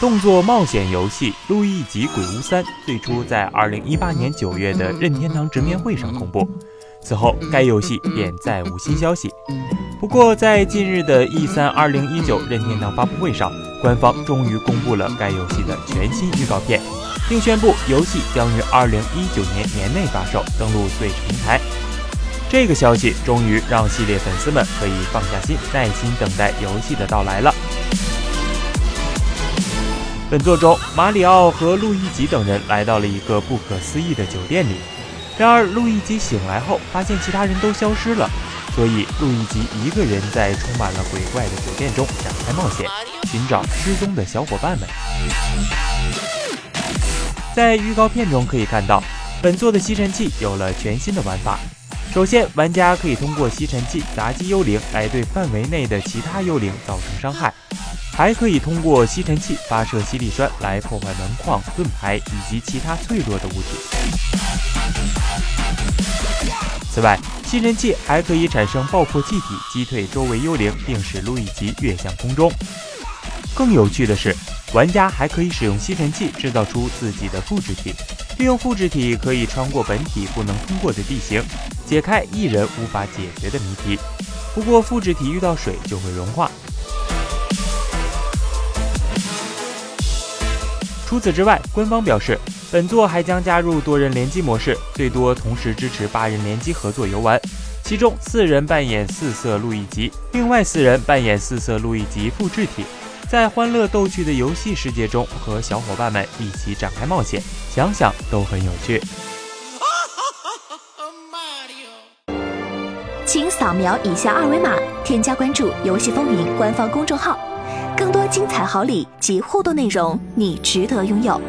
动作冒险游戏《路易吉鬼屋三》最初在2018年9月的任天堂直面会上公布，此后该游戏便再无新消息。不过，在近日的 E3 2019任天堂发布会上，官方终于公布了该游戏的全新预告片，并宣布游戏将于2019年年内发售，登陆 Switch 平台。这个消息终于让系列粉丝们可以放下心，耐心等待游戏的到来了。本作中，马里奥和路易吉等人来到了一个不可思议的酒店里。然而，路易吉醒来后发现其他人都消失了，所以路易吉一个人在充满了鬼怪的酒店中展开冒险，寻找失踪的小伙伴们。在预告片中可以看到，本作的吸尘器有了全新的玩法。首先，玩家可以通过吸尘器砸击幽灵来对范围内的其他幽灵造成伤害。还可以通过吸尘器发射吸力栓来破坏门框、盾牌以及其他脆弱的物体。此外，吸尘器还可以产生爆破气体，击退周围幽灵，并使路易吉跃向空中。更有趣的是，玩家还可以使用吸尘器制造出自己的复制体，利用复制体可以穿过本体不能通过的地形，解开一人无法解决的谜题。不过，复制体遇到水就会融化。除此之外，官方表示，本作还将加入多人联机模式，最多同时支持八人联机合作游玩。其中四人扮演四色路易吉，另外四人扮演四色路易吉复制体，在欢乐逗趣的游戏世界中和小伙伴们一起展开冒险，想想都很有趣。请扫描以下二维码，添加关注“游戏风云”官方公众号。更多精彩好礼及互动内容，你值得拥有。